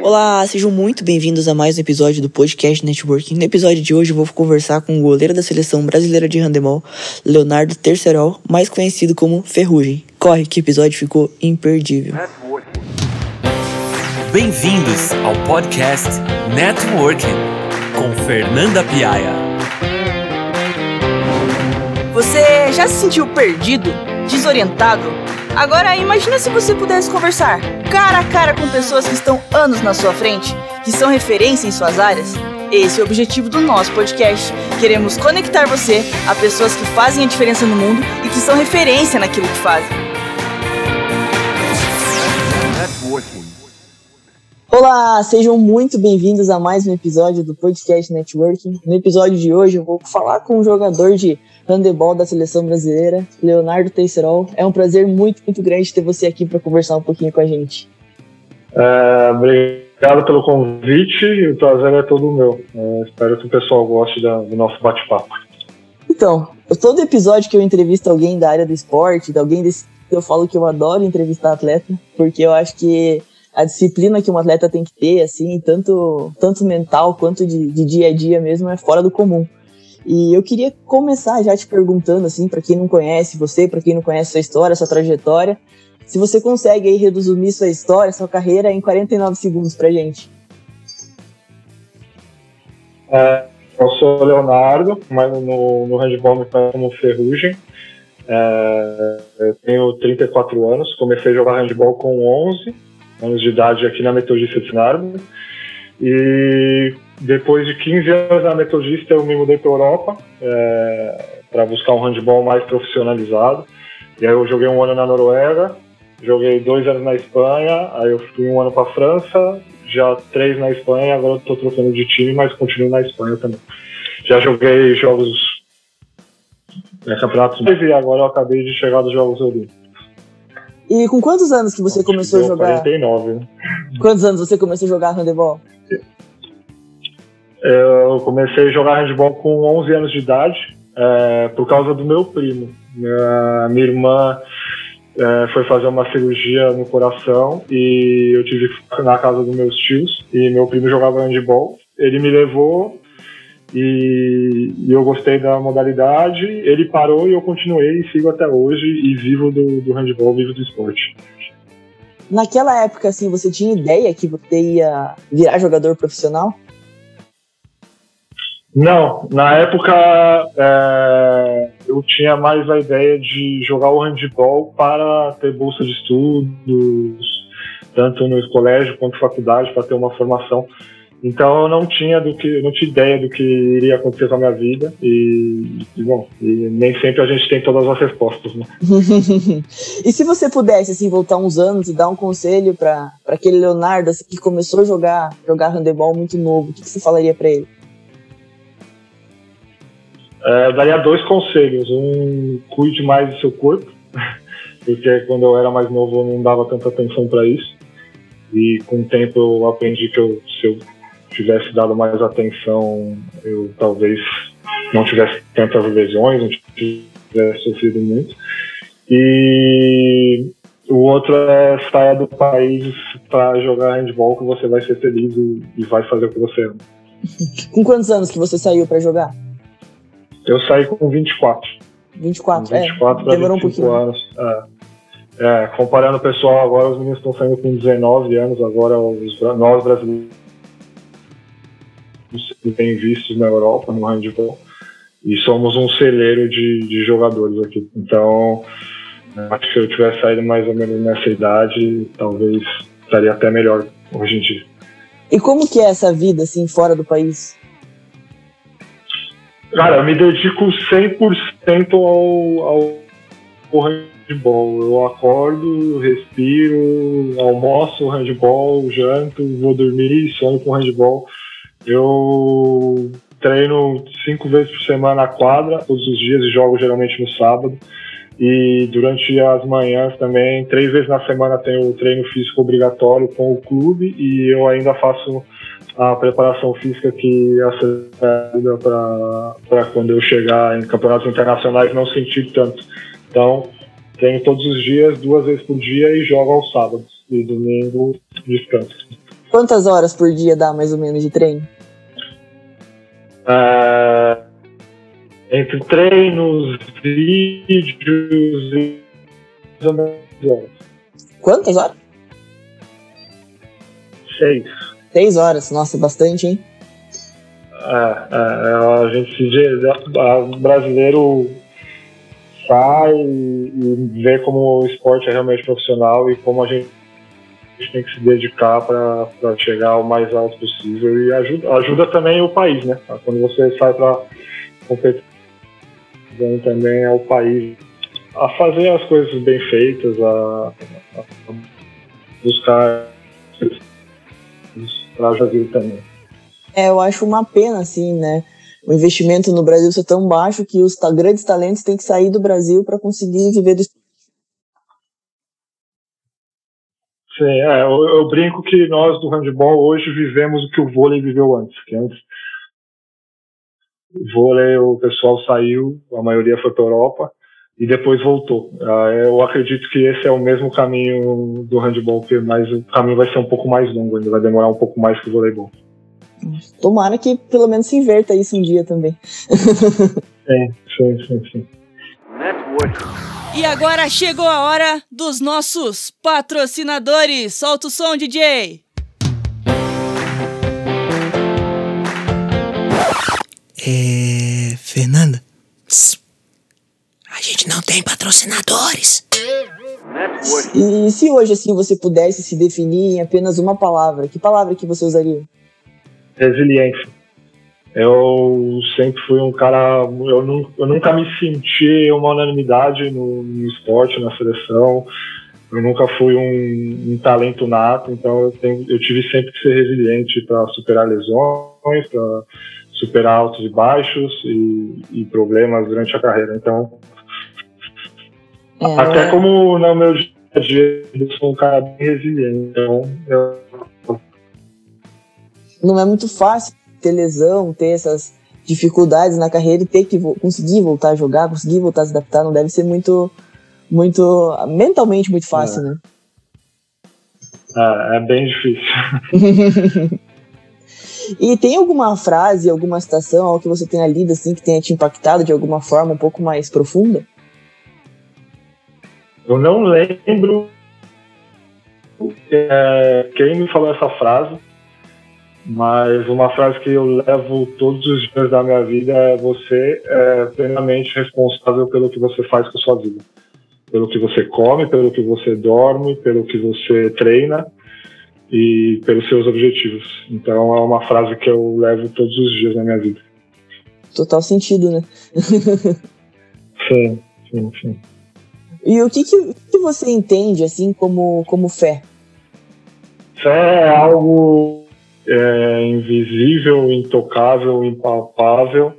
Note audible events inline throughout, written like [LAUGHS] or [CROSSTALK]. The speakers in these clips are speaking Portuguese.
Olá, sejam muito bem-vindos a mais um episódio do Podcast Networking. No episódio de hoje eu vou conversar com o goleiro da seleção brasileira de handebol, Leonardo Tercerol, mais conhecido como Ferrugem. Corre que episódio ficou imperdível. Bem-vindos ao podcast Networking com Fernanda Piaia. Você já se sentiu perdido, desorientado? Agora imagina se você pudesse conversar cara a cara com pessoas que estão anos na sua frente, que são referência em suas áreas. Esse é o objetivo do nosso podcast. Queremos conectar você a pessoas que fazem a diferença no mundo e que são referência naquilo que fazem. Olá, sejam muito bem-vindos a mais um episódio do Podcast Networking. No episódio de hoje eu vou falar com um jogador de handebol da seleção brasileira, Leonardo Teixeirol. É um prazer muito, muito grande ter você aqui para conversar um pouquinho com a gente. É, obrigado pelo convite e o prazer é todo meu. É, espero que o pessoal goste da, do nosso bate-papo. Então, todo episódio que eu entrevisto alguém da área do esporte, de alguém desse, eu falo que eu adoro entrevistar atleta, porque eu acho que a disciplina que um atleta tem que ter, assim, tanto, tanto mental quanto de, de dia a dia mesmo, é fora do comum. E eu queria começar já te perguntando, assim, para quem não conhece você, para quem não conhece sua história, sua trajetória, se você consegue aí resumir sua história, sua carreira em 49 segundos pra gente. É, eu sou Leonardo, mas no, no handball me conheço como Ferrugem. É, eu tenho 34 anos, comecei a jogar handball com 11 anos de idade aqui na Metodista de Sinardo. E depois de 15 anos na Metodista, eu me mudei para a Europa é, para buscar um handball mais profissionalizado. E aí eu joguei um ano na Noruega, joguei dois anos na Espanha, aí eu fui um ano para a França, já três na Espanha, agora estou trocando de time, mas continuo na Espanha também. Já joguei jogos é, campeonatos e agora eu acabei de chegar dos Jogos Olímpicos. E com quantos anos que você começou a jogar? 49, né? Quantos anos você começou a jogar handebol? Eu comecei a jogar handball com 11 anos de idade, é, por causa do meu primo. Minha, minha irmã é, foi fazer uma cirurgia no coração e eu tive que ficar na casa dos meus tios e meu primo jogava handball. Ele me levou e, e, eu gostei da modalidade. Ele parou e eu continuei e sigo até hoje e vivo do, do handball, vivo do esporte. Naquela época, assim, você tinha ideia que você ia virar jogador profissional? Não, na época é, eu tinha mais a ideia de jogar o handball para ter bolsa de estudos, tanto no colégio quanto faculdade, para ter uma formação. Então eu não tinha do que, não tinha ideia do que iria acontecer com a minha vida e, e bom, e nem sempre a gente tem todas as respostas, né? [LAUGHS] e se você pudesse assim voltar uns anos e dar um conselho para aquele Leonardo assim, que começou a jogar jogar handebol muito novo, o que, que você falaria para ele? É, eu daria dois conselhos. Um, cuide mais do seu corpo, [LAUGHS] porque quando eu era mais novo eu não dava tanta atenção para isso. E com o tempo eu aprendi que eu, se eu tivesse dado mais atenção, eu talvez não tivesse tantas lesões, não tivesse sofrido muito. E o outro é sair do país para jogar handball que você vai ser feliz e, e vai fazer o que você ama. [LAUGHS] Com quantos anos que você saiu para jogar? Eu saí com 24. 24, com 24 é, demorou um pouquinho. anos. É. É, comparando o pessoal agora, os meninos estão saindo com 19 anos, agora os, nós brasileiros bem vistos na Europa, no handball, e somos um celeiro de, de jogadores aqui. Então, acho que se eu tivesse saído mais ou menos nessa idade, talvez estaria até melhor hoje em dia. E como que é essa vida, assim, fora do país? Cara, eu me dedico 100% ao, ao, ao handball. Eu acordo, respiro, almoço handball, janto, vou dormir, sonho com handball. Eu treino cinco vezes por semana na quadra, todos os dias, e jogo geralmente no sábado. E durante as manhãs também, três vezes na semana, tenho o treino físico obrigatório com o clube e eu ainda faço a preparação física que ajuda para quando eu chegar em campeonatos internacionais não sentir tanto. Então, treino todos os dias, duas vezes por dia e jogo aos sábados. E domingo descanso. Quantas horas por dia dá mais ou menos de treino? É, entre treinos, vídeos e horas. Quantas horas? Seis. Seis horas, nossa, bastante, hein? É, é, a gente se diz, a- brasileiro sai e, vê como o esporte é realmente profissional e como a gente, gente tem que se dedicar para chegar ao mais alto possível e ajuda, ajuda também o país, né? Quando você sai para competir também ao país a fazer as coisas bem feitas, a, a buscar para o Brasil também. É, eu acho uma pena, assim, né? O investimento no Brasil ser tão baixo que os grandes talentos têm que sair do Brasil para conseguir viver do esporte. Sim, é, eu, eu brinco que nós do handball hoje vivemos o que o vôlei viveu antes. Que antes o vôlei, o pessoal saiu, a maioria foi para Europa e depois voltou. Ah, eu acredito que esse é o mesmo caminho do handball, que mas o caminho vai ser um pouco mais longo, ainda vai demorar um pouco mais que o voleibol. Tomara que pelo menos se inverta isso um dia também. Sim, sim, sim, sim. E agora chegou a hora dos nossos patrocinadores. Solta o som, DJ. É. Fernanda? A gente não tem patrocinadores. E se hoje, assim, você pudesse se definir em apenas uma palavra, que palavra que você usaria? resiliência. Eu sempre fui um cara. Eu, eu nunca me senti uma unanimidade no, no esporte, na seleção. Eu nunca fui um, um talento nato, então eu, tenho, eu tive sempre que ser resiliente para superar lesões, para superar altos e baixos e, e problemas durante a carreira. Então, É, até é- como no meu dia a dia, eu sou um cara bem resiliente. Então, eu, não é muito fácil ter lesão, ter essas dificuldades na carreira e ter que conseguir voltar a jogar, conseguir voltar a se adaptar, não deve ser muito, muito mentalmente muito fácil, né? é, é bem difícil. [LAUGHS] E tem alguma frase, alguma citação, algo que você tenha lido assim que tenha te impactado de alguma forma um pouco mais profunda? Eu não lembro é, quem me falou essa frase, mas uma frase que eu levo todos os dias da minha vida é você é plenamente responsável pelo que você faz com a sua vida. Pelo que você come, pelo que você dorme, pelo que você treina e pelos seus objetivos. Então é uma frase que eu levo todos os dias na minha vida. Total sentido, né? [LAUGHS] Sim, sim, sim. E o que, que, que você entende assim como, como fé? Fé é algo é, invisível, intocável, impalpável,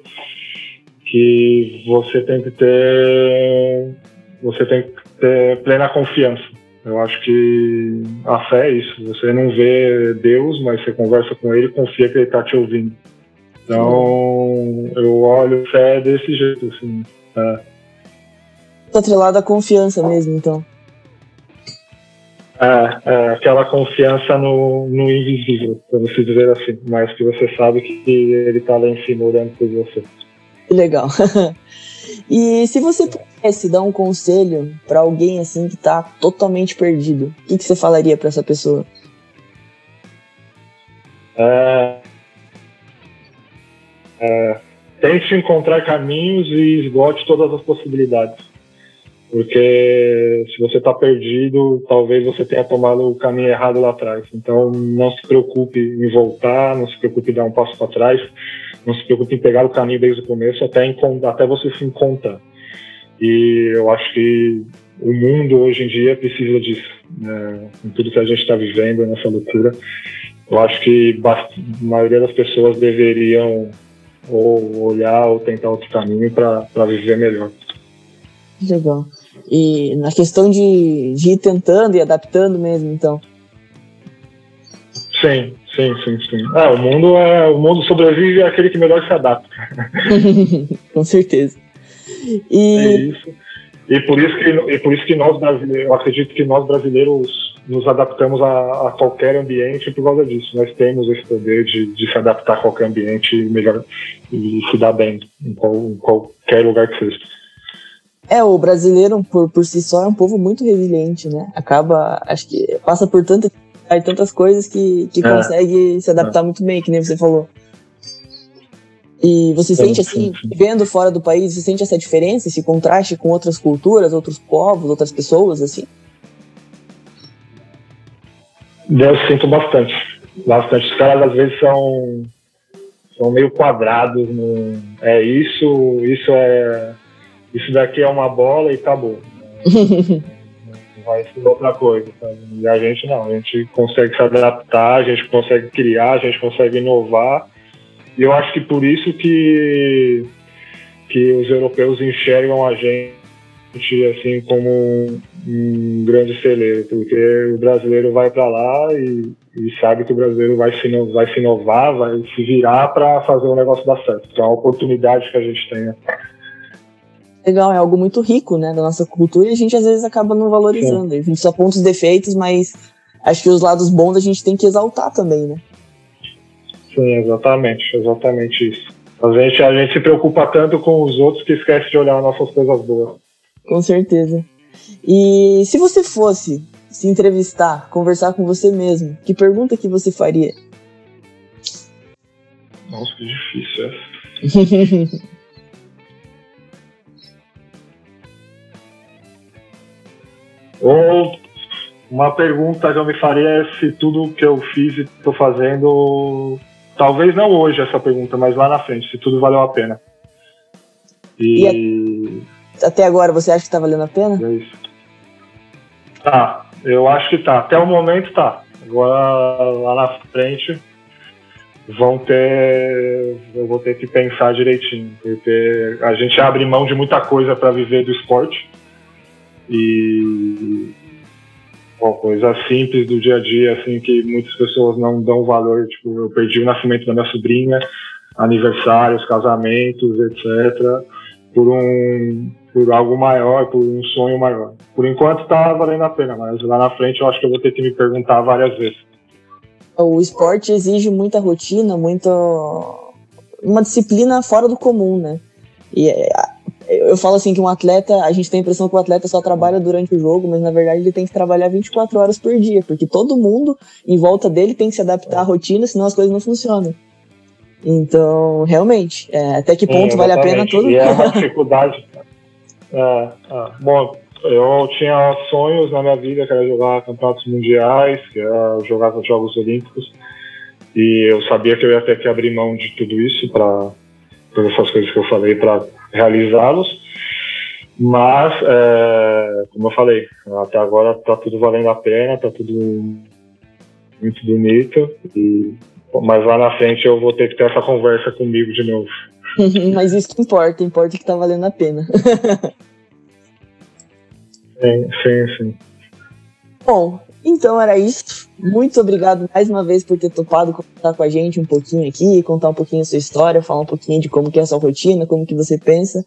que você tem que ter, você tem que ter plena confiança. Eu acho que a fé é isso. Você não vê Deus, mas você conversa com Ele confia que Ele está te ouvindo. Então, eu olho fé desse jeito, assim. É. Tá atrelado à confiança mesmo, então. É, é, aquela confiança no, no invisível, vamos dizer assim, mas que você sabe que ele está lá em cima olhando por você. Legal. [LAUGHS] e se você pudesse dar um conselho pra alguém assim que tá totalmente perdido, o que, que você falaria pra essa pessoa? É, é, tente encontrar caminhos e esgote todas as possibilidades. Porque se você está perdido, talvez você tenha tomado o caminho errado lá atrás. Então, não se preocupe em voltar, não se preocupe em dar um passo para trás, não se preocupe em pegar o caminho desde o começo até, até você se encontrar. E eu acho que o mundo hoje em dia precisa disso. Né? Com tudo que a gente está vivendo nessa loucura, eu acho que a maioria das pessoas deveriam ou olhar ou tentar outro caminho para viver melhor. Legal. E na questão de, de ir tentando e adaptando mesmo, então. Sim, sim, sim, sim. É, o mundo é o mundo sobrevive àquele que melhor se adapta. [LAUGHS] Com certeza. É E isso. E por isso que e por isso que nós brasileiros, eu acredito que nós brasileiros nos adaptamos a, a, qualquer ambiente por causa disso. Nós temos esse poder de, de se adaptar a qualquer ambiente melhor, e se dar bem em, qual, em qualquer lugar que seja. É, o brasileiro, por, por si só, é um povo muito resiliente, né? Acaba, acho que passa por tanta, tantas coisas que, que é. consegue se adaptar é. muito bem, que nem você falou. E você sente, assim, vivendo fora do país, você sente essa diferença, esse contraste com outras culturas, outros povos, outras pessoas, assim? Eu sinto bastante. Bastante. Os caras, às vezes, são, são meio quadrados. No, é isso, isso é... Isso daqui é uma bola e acabou. [LAUGHS] Não vai ser outra coisa. Sabe? E a gente não. A gente consegue se adaptar, a gente consegue criar, a gente consegue inovar e eu acho que por isso que, que os europeus enxergam a gente assim como um, um grande celeiro, porque o brasileiro vai para lá e, e, sabe que o brasileiro vai se, vai se inovar, vai se virar para fazer o negócio dar certo. Então é uma oportunidade que a gente tem. Legal, é algo muito rico, né, da nossa cultura e a gente às vezes acaba não valorizando. Sim. A gente só aponta os defeitos, mas acho que os lados bons a gente tem que exaltar também, né? Sim, exatamente, exatamente isso. A gente, a gente se preocupa tanto com os outros que esquece de olhar as nossas coisas boas. Com certeza. E se você fosse se entrevistar, conversar com você mesmo, que pergunta que você faria? Nossa, que difícil essa. [LAUGHS] Ou uma pergunta que eu me faria é se tudo que eu fiz e estou fazendo Talvez não hoje essa pergunta, mas lá na frente, se tudo valeu a pena. E, e até agora você acha que tá valendo a pena? É isso. Tá, eu acho que tá. Até o momento tá. Agora lá na frente vão ter. Eu vou ter que pensar direitinho. Porque a gente abre mão de muita coisa para viver do esporte. E Bom, coisa simples do dia a dia, assim, que muitas pessoas não dão valor. Tipo, eu perdi o nascimento da minha sobrinha, aniversários, casamentos, etc., por um por algo maior, por um sonho maior. Por enquanto tá valendo a pena, mas lá na frente eu acho que eu vou ter que me perguntar várias vezes. O esporte exige muita rotina, muita uma disciplina fora do comum, né? E eu falo assim que um atleta, a gente tem a impressão que o atleta só trabalha durante o jogo, mas na verdade ele tem que trabalhar 24 horas por dia, porque todo mundo em volta dele tem que se adaptar à rotina, senão as coisas não funcionam. Então, realmente, é, até que ponto Sim, vale a pena tudo? E é uma [LAUGHS] dificuldade. É, é, bom, eu tinha sonhos na minha vida, que era jogar campeonatos mundiais, que era jogar os Jogos Olímpicos, e eu sabia que eu ia ter que abrir mão de tudo isso para todas essas coisas que eu falei para realizá-los. Mas, é, como eu falei, até agora está tudo valendo a pena, está tudo muito bonito. E, mas lá na frente eu vou ter que ter essa conversa comigo de novo. [LAUGHS] mas isso que importa, importa que está valendo a pena. [LAUGHS] sim, sim, sim. Bom, então era isso. Muito obrigado mais uma vez por ter topado contar com a gente um pouquinho aqui, contar um pouquinho a sua história, falar um pouquinho de como que é a sua rotina, como que você pensa.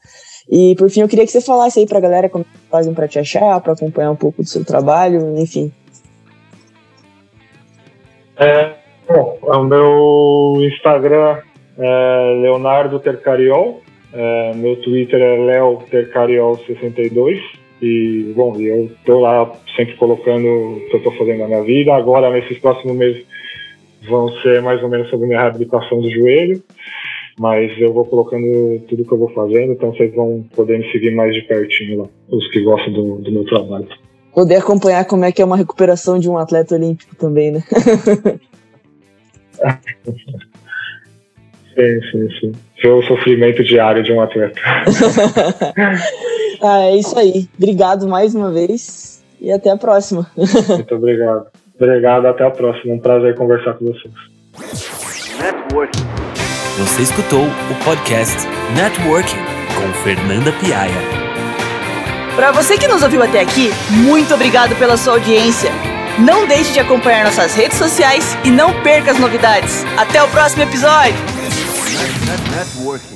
E por fim, eu queria que você falasse aí pra galera como fazem para te achar, para acompanhar um pouco do seu trabalho, enfim. É, bom, o meu Instagram é Leonardo Tercariol, é, meu Twitter é Leo Tercariol62. E, bom, eu estou lá sempre colocando o que eu estou fazendo na minha vida. Agora, nesses próximos meses, vão ser mais ou menos sobre minha reabilitação do joelho. Mas eu vou colocando tudo que eu vou fazendo, então vocês vão poder me seguir mais de pertinho lá, os que gostam do, do meu trabalho. Poder acompanhar como é que é uma recuperação de um atleta olímpico também, né? [LAUGHS] sim, sim, sim. Ver o sofrimento diário de um atleta. [LAUGHS] Ah, é isso aí. Obrigado mais uma vez e até a próxima. [LAUGHS] Muito obrigado. Obrigado, até a próxima. Um prazer conversar com vocês. Networking. Você escutou o podcast Networking com Fernanda Piaia. Para você que nos ouviu até aqui, muito obrigado pela sua audiência. Não deixe de acompanhar nossas redes sociais e não perca as novidades. Até o próximo episódio. Networking.